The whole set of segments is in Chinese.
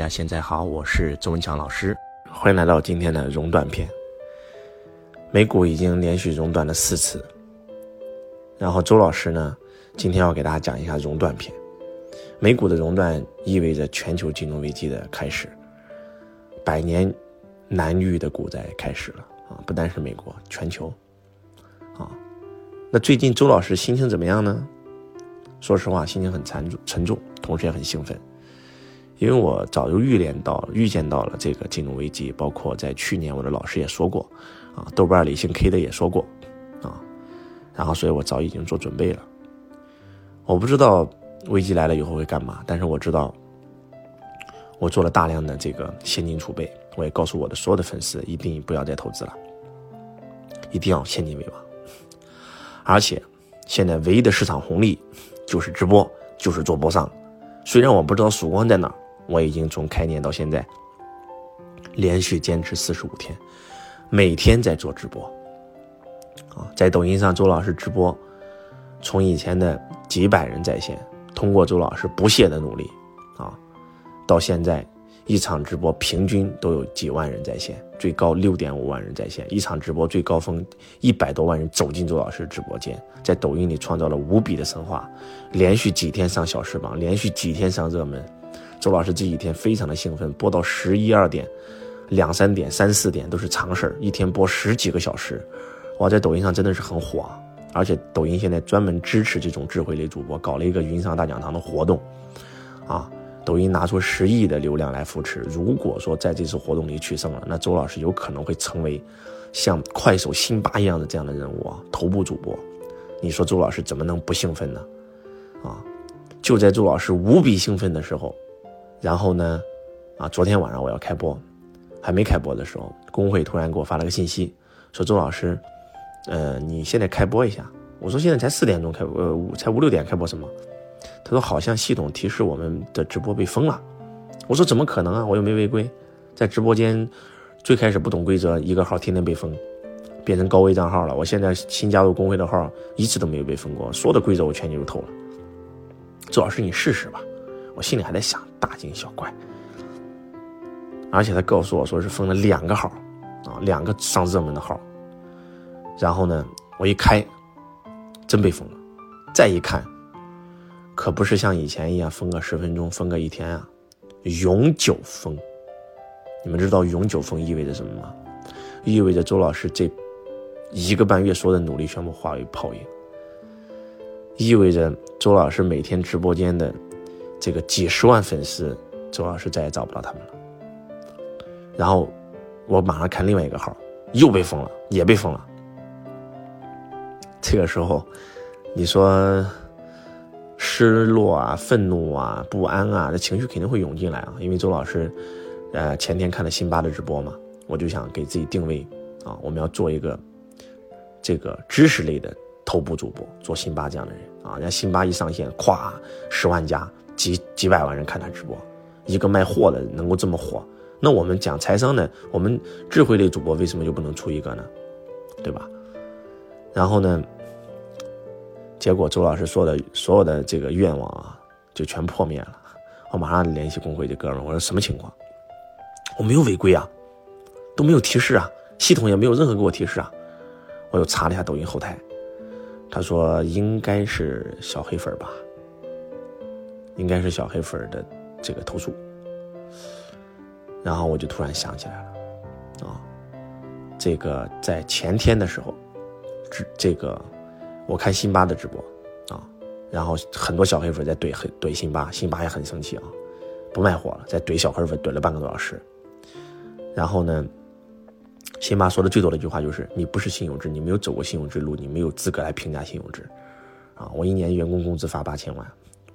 大家现在好，我是周文强老师，欢迎来到今天的熔断篇。美股已经连续熔断了四次，然后周老师呢，今天要给大家讲一下熔断篇。美股的熔断意味着全球金融危机的开始，百年难遇的股灾开始了啊！不单是美国，全球啊。那最近周老师心情怎么样呢？说实话，心情很沉重，沉重，同时也很兴奋。因为我早就预联到、预见到了这个金融危机，包括在去年我的老师也说过，啊，豆瓣里姓 K 的也说过，啊，然后所以我早已经做准备了。我不知道危机来了以后会干嘛，但是我知道，我做了大量的这个现金储备，我也告诉我的所有的粉丝，一定不要再投资了，一定要现金为王。而且，现在唯一的市场红利就是直播，就是做播商。虽然我不知道曙光在哪。我已经从开年到现在，连续坚持四十五天，每天在做直播，啊，在抖音上周老师直播，从以前的几百人在线，通过周老师不懈的努力，啊，到现在一场直播平均都有几万人在线，最高六点五万人在线，一场直播最高峰一百多万人走进周老师直播间，在抖音里创造了无比的神话，连续几天上小时榜，连续几天上热门。周老师这几天非常的兴奋，播到十一二点、两三点、三四点都是常事儿，一天播十几个小时，哇，在抖音上真的是很火，而且抖音现在专门支持这种智慧类主播，搞了一个云上大讲堂的活动，啊，抖音拿出十亿的流量来扶持，如果说在这次活动里取胜了，那周老师有可能会成为像快手、辛巴一样的这样的人物啊，头部主播，你说周老师怎么能不兴奋呢？啊，就在周老师无比兴奋的时候。然后呢，啊，昨天晚上我要开播，还没开播的时候，工会突然给我发了个信息，说周老师，呃，你现在开播一下。我说现在才四点钟开，呃，才五六点开播什么？他说好像系统提示我们的直播被封了。我说怎么可能啊？我又没违规，在直播间最开始不懂规则，一个号天天被封，变成高危账号了。我现在新加入工会的号一次都没有被封过，所有的规则我全记住透了。周老师你试试吧。我心里还在想，大惊小怪。而且他告诉我说是封了两个号，啊，两个上热门的号。然后呢，我一开，真被封了。再一看，可不是像以前一样封个十分钟、封个一天啊，永久封。你们知道永久封意味着什么吗？意味着周老师这一个半月所有的努力全部化为泡影，意味着周老师每天直播间的。这个几十万粉丝，周老师再也找不到他们了。然后我马上看另外一个号，又被封了，也被封了。这个时候，你说失落啊、愤怒啊、不安啊，这情绪肯定会涌进来啊。因为周老师，呃，前天看了辛巴的直播嘛，我就想给自己定位啊，我们要做一个这个知识类的头部主播，做辛巴这样的人啊。人家辛巴一上线，咵，十万加。几几百万人看他直播，一个卖货的能够这么火，那我们讲财商的？我们智慧类主播为什么就不能出一个呢？对吧？然后呢？结果周老师说的所有的这个愿望啊，就全破灭了。我马上联系工会的哥们，我说什么情况？我没有违规啊，都没有提示啊，系统也没有任何给我提示啊。我又查了一下抖音后台，他说应该是小黑粉吧。应该是小黑粉的这个投诉，然后我就突然想起来了，啊，这个在前天的时候，这这个我看辛巴的直播啊，然后很多小黑粉在怼黑怼辛巴，辛巴也很生气啊，不卖货了，在怼小黑粉怼了半个多小时，然后呢，辛巴说的最多的一句话就是你不是信用值，你没有走过信用之路，你没有资格来评价信用值，啊，我一年员工工资发八千万。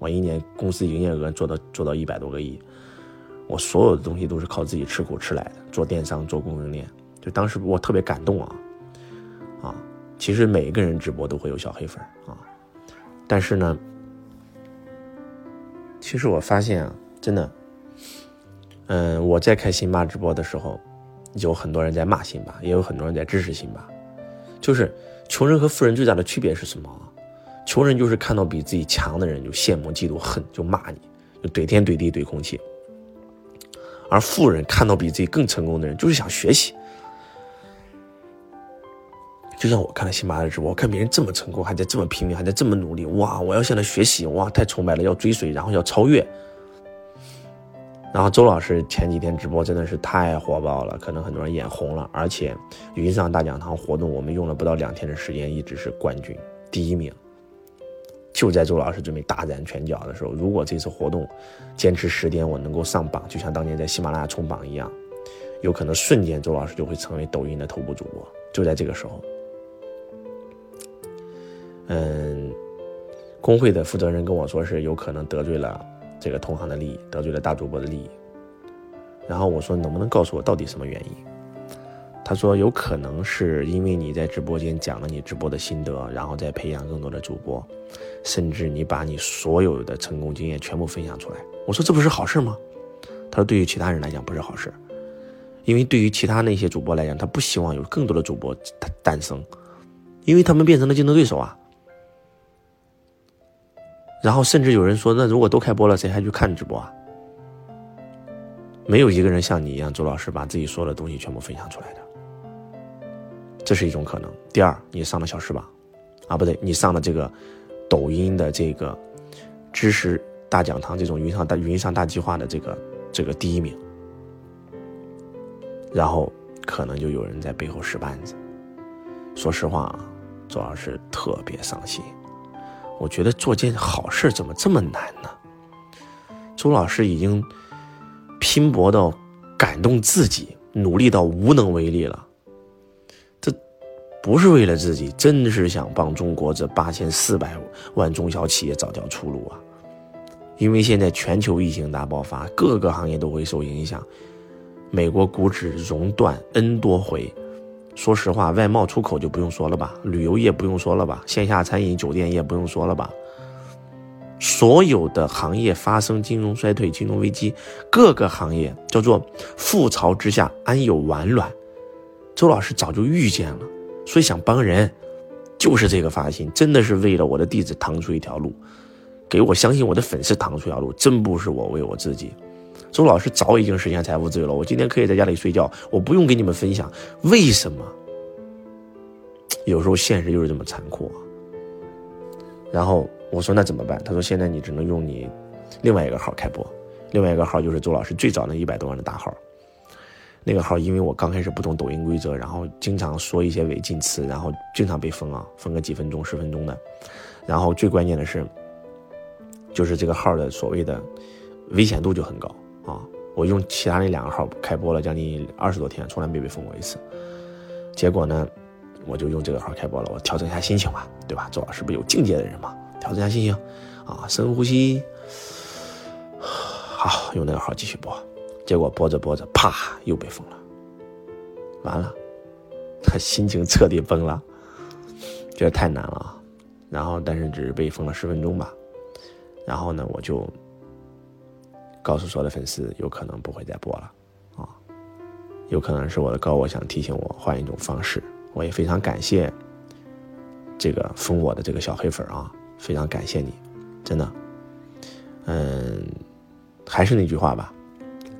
我一年公司营业额做到做到一百多个亿，我所有的东西都是靠自己吃苦吃来的。做电商，做供应链，就当时我特别感动啊，啊，其实每一个人直播都会有小黑粉啊，但是呢，其实我发现啊，真的，嗯，我在开辛巴直播的时候，有很多人在骂辛巴，也有很多人在支持辛巴，就是穷人和富人最大的区别是什么？穷人就是看到比自己强的人就羡慕、嫉妒、恨，就骂你，就怼天怼地怼空气。而富人看到比自己更成功的人，就是想学习。就像我看了辛巴的直播，看别人这么成功，还在这么拼命，还在这么努力，哇！我要向他学习，哇！太崇拜了，要追随，然后要超越。然后周老师前几天直播真的是太火爆了，可能很多人眼红了。而且云上大讲堂活动，我们用了不到两天的时间，一直是冠军第一名。就在周老师准备大展拳脚的时候，如果这次活动坚持十天，我能够上榜，就像当年在喜马拉雅冲榜一样，有可能瞬间周老师就会成为抖音的头部主播。就在这个时候。嗯，工会的负责人跟我说是有可能得罪了这个同行的利益，得罪了大主播的利益。然后我说能不能告诉我到底什么原因？他说有可能是因为你在直播间讲了你直播的心得，然后再培养更多的主播，甚至你把你所有的成功经验全部分享出来。我说这不是好事吗？他说对于其他人来讲不是好事，因为对于其他那些主播来讲，他不希望有更多的主播诞生，因为他们变成了竞争对手啊。然后甚至有人说：“那如果都开播了，谁还去看直播啊？”没有一个人像你一样，周老师把自己所有的东西全部分享出来的，这是一种可能。第二，你上了小时榜，啊，不对，你上了这个抖音的这个知识大讲堂这种云上大云上大计划的这个这个第一名，然后可能就有人在背后使绊子。说实话啊，周老师特别伤心。我觉得做件好事怎么这么难呢？周老师已经拼搏到感动自己，努力到无能为力了。不是为了自己，真的是想帮中国这八千四百万中小企业找条出路啊！因为现在全球疫情大爆发，各个行业都会受影响。美国股指熔断 N 多回。说实话，外贸出口就不用说了吧，旅游业不用说了吧，线下餐饮酒店业不用说了吧。所有的行业发生金融衰退、金融危机，各个行业叫做覆巢之下安有完卵。周老师早就预见了，所以想帮人，就是这个发心，真的是为了我的弟子腾出一条路，给我相信我的粉丝腾出一条路，真不是我为我自己。周老师早已经实现财富自由了，我今天可以在家里睡觉，我不用给你们分享。为什么？有时候现实就是这么残酷啊。然后我说那怎么办？他说现在你只能用你另外一个号开播，另外一个号就是周老师最早那一百多万的大号。那个号因为我刚开始不懂抖音规则，然后经常说一些违禁词，然后经常被封啊，封个几分钟、十分钟的。然后最关键的是，就是这个号的所谓的危险度就很高。啊！我用其他那两个号开播了将近二十多天，从来没被封过一次。结果呢，我就用这个号开播了，我调整一下心情嘛，对吧？周老师不有境界的人嘛，调整一下心情，啊，深呼吸，好，用那个号继续播。结果播着播着，啪，又被封了。完了，他心情彻底崩了，觉得太难了。然后，但是只是被封了十分钟吧。然后呢，我就。告诉所有的粉丝，有可能不会再播了，啊，有可能是我的高我想提醒我换一种方式。我也非常感谢这个封我的这个小黑粉啊，非常感谢你，真的。嗯，还是那句话吧，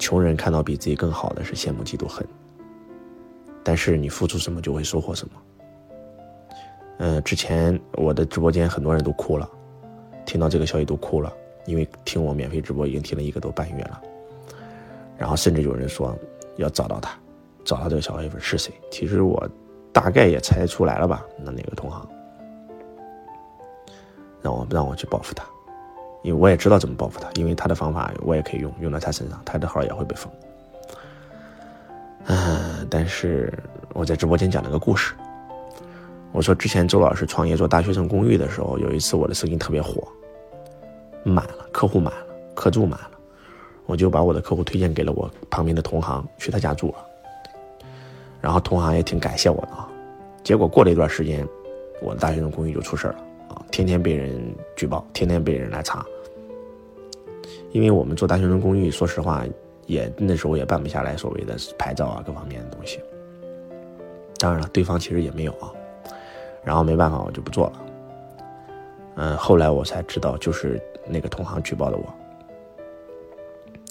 穷人看到比自己更好的是羡慕嫉妒恨，但是你付出什么就会收获什么。嗯，之前我的直播间很多人都哭了，听到这个消息都哭了。因为听我免费直播已经听了一个多半月了，然后甚至有人说要找到他，找到这个小黑粉是谁。其实我大概也猜出来了吧，那哪个同行让我让我去报复他，因为我也知道怎么报复他，因为他的方法我也可以用，用到他身上，他的号也会被封。嗯，但是我在直播间讲了个故事，我说之前周老师创业做大学生公寓的时候，有一次我的声音特别火。满了，客户满了，客住满了，我就把我的客户推荐给了我旁边的同行，去他家住了。然后同行也挺感谢我的啊。结果过了一段时间，我的大学生公寓就出事了啊，天天被人举报，天天被人来查。因为我们做大学生公寓，说实话，也那时候也办不下来所谓的牌照啊各方面的东西。当然了，对方其实也没有啊。然后没办法，我就不做了。嗯，后来我才知道，就是。那个同行举报的我，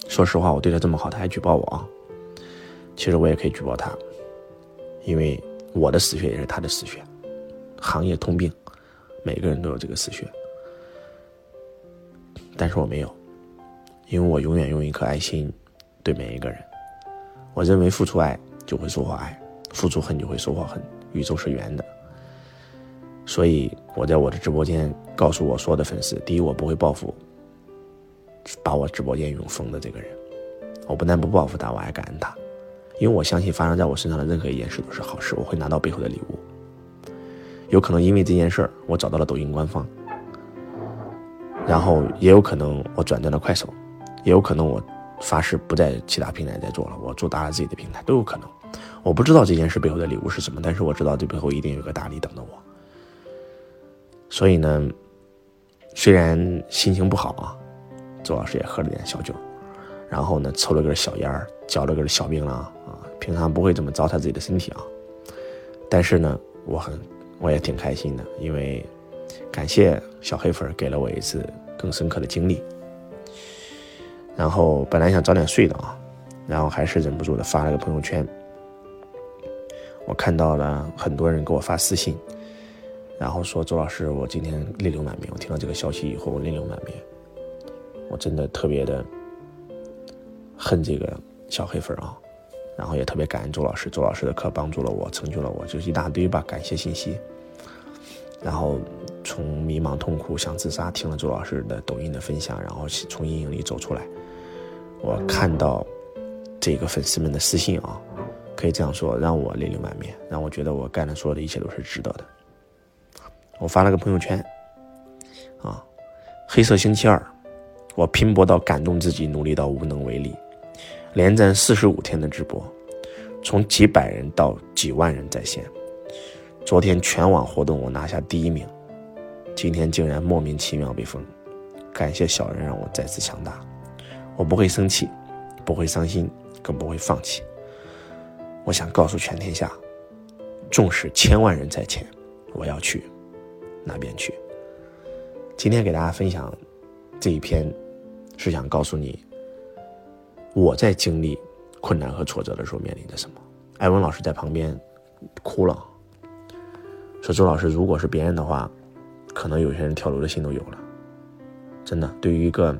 说实话，我对他这么好，他还举报我啊。其实我也可以举报他，因为我的死穴也是他的死穴，行业通病，每个人都有这个死穴。但是我没有，因为我永远用一颗爱心对每一个人。我认为付出爱就会收获爱，付出恨就会收获恨。宇宙是圆的，所以我在我的直播间告诉我所有的粉丝：第一，我不会报复把我直播间用封的这个人；我不但不报复他，我还感恩他。因为我相信发生在我身上的任何一件事都是好事，我会拿到背后的礼物。有可能因为这件事儿，我找到了抖音官方，然后也有可能我转战了快手，也有可能我发誓不在其他平台再做了，我做大了自己的平台都有可能。我不知道这件事背后的礼物是什么，但是我知道这背后一定有个大礼等着我。所以呢，虽然心情不好啊，周老师也喝了点小酒。然后呢，抽了根小烟儿，嚼了根小槟榔啊。平常不会这么糟蹋自己的身体啊。但是呢，我很，我也挺开心的，因为感谢小黑粉给了我一次更深刻的经历。然后本来想早点睡的啊，然后还是忍不住的发了个朋友圈。我看到了很多人给我发私信，然后说周老师，我今天泪流满面。我听到这个消息以后，我泪流满面。我真的特别的。恨这个小黑粉啊，然后也特别感恩周老师，周老师的课帮助了我，成就了我，就是一大堆吧感谢信息。然后从迷茫痛苦想自杀，听了周老师的抖音的分享，然后从阴影里走出来。我看到这个粉丝们的私信啊，可以这样说，让我泪流满面，让我觉得我干的所有的一切都是值得的。我发了个朋友圈啊，黑色星期二，我拼搏到感动自己，努力到无能为力。连战四十五天的直播，从几百人到几万人在线。昨天全网活动我拿下第一名，今天竟然莫名其妙被封。感谢小人让我再次强大，我不会生气，不会伤心，更不会放弃。我想告诉全天下，纵使千万人在前，我要去那边去。今天给大家分享这一篇，是想告诉你。我在经历困难和挫折的时候面临着什么？艾文老师在旁边哭了，说：“周老师，如果是别人的话，可能有些人跳楼的心都有了。真的，对于一个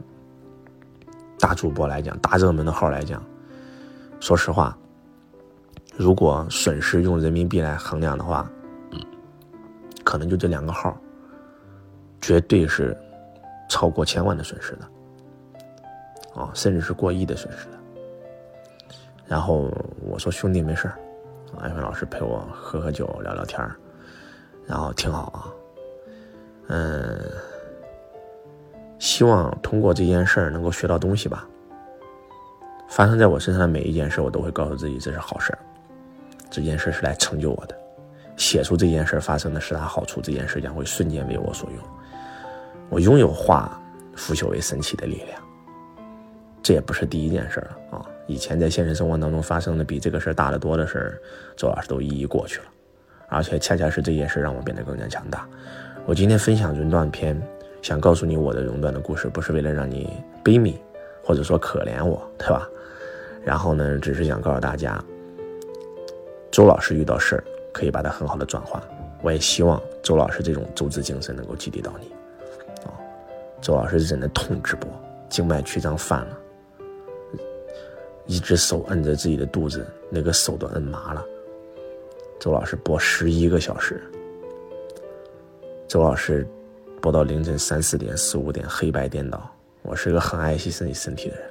大主播来讲，大热门的号来讲，说实话，如果损失用人民币来衡量的话，可能就这两个号，绝对是超过千万的损失的。”啊，甚至是过亿的损失的。然后我说：“兄弟，没事儿，艾文老师陪我喝喝酒，聊聊天儿，然后挺好啊。嗯，希望通过这件事儿能够学到东西吧。发生在我身上的每一件事，我都会告诉自己这是好事儿，这件事是来成就我的。写出这件事发生的十大好处，这件事将会瞬间为我所用。我拥有化腐朽为神奇的力量。”这也不是第一件事了啊！以前在现实生活当中发生的比这个事大得多的事，周老师都一一过去了，而且恰恰是这件事让我变得更加强大。我今天分享熔断篇，想告诉你我的熔断的故事，不是为了让你悲悯，或者说可怜我，对吧？然后呢，只是想告诉大家，周老师遇到事可以把它很好的转化。我也希望周老师这种周知精神能够激励到你啊！周老师忍的痛直播，静脉曲张犯了。一只手摁着自己的肚子，那个手都摁麻了。周老师播十一个小时，周老师播到凌晨三四点、四五点，黑白颠倒。我是个很爱惜自己身体的人，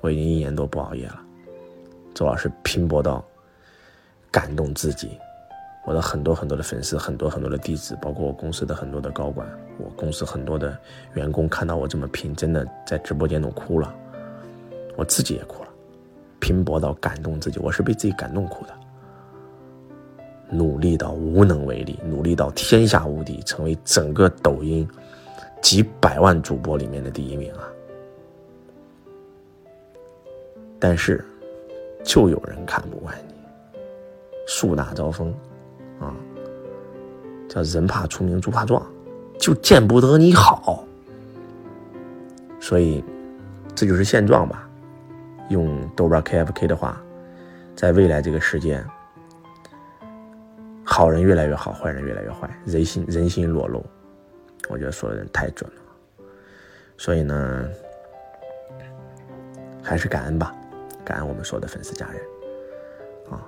我已经一年多不熬夜了。周老师拼搏到感动自己，我的很多很多的粉丝，很多很多的弟子，包括我公司的很多的高管，我公司很多的员工，看到我这么拼，真的在直播间都哭了，我自己也哭了。拼搏到感动自己，我是被自己感动哭的。努力到无能为力，努力到天下无敌，成为整个抖音几百万主播里面的第一名啊！但是，就有人看不惯你，树大招风啊，叫人怕出名猪怕壮，就见不得你好。所以，这就是现状吧。用豆瓣 KFK 的话，在未来这个世界，好人越来越好，坏人越来越坏，人心人心裸露。我觉得说的人太准了。所以呢，还是感恩吧，感恩我们所有的粉丝家人啊。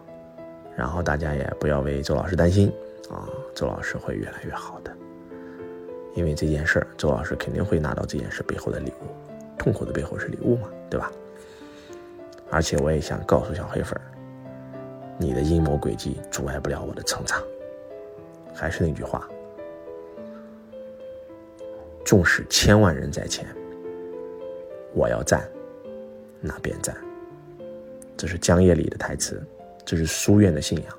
然后大家也不要为周老师担心啊，周老师会越来越好的。因为这件事儿，周老师肯定会拿到这件事背后的礼物，痛苦的背后是礼物嘛，对吧？而且我也想告诉小黑粉儿，你的阴谋诡计阻碍不了我的成长。还是那句话，纵使千万人在前，我要站，那便站。这是江夜里的台词，这是书院的信仰。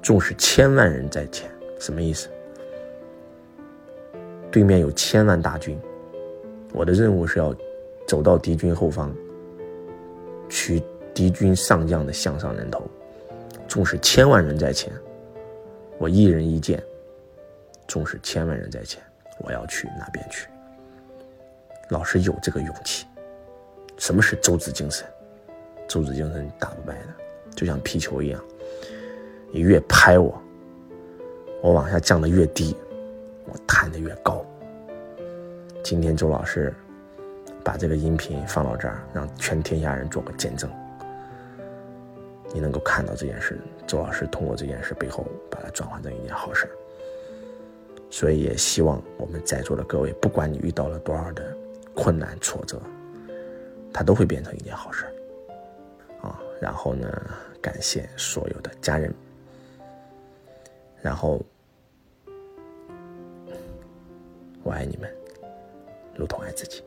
纵使千万人在前，什么意思？对面有千万大军，我的任务是要走到敌军后方，取敌军上将的项上人头。纵使千万人在前，我一人一剑；纵使千万人在前，我要去那边去。老师有这个勇气。什么是周子精神？周子精神打不败的，就像皮球一样，你越拍我，我往下降的越低。我弹的越高。今天周老师把这个音频放到这儿，让全天下人做个见证。你能够看到这件事，周老师通过这件事背后把它转换成一件好事。所以也希望我们在座的各位，不管你遇到了多少的困难挫折，它都会变成一件好事。啊，然后呢，感谢所有的家人，然后。我爱你们，如同爱自己。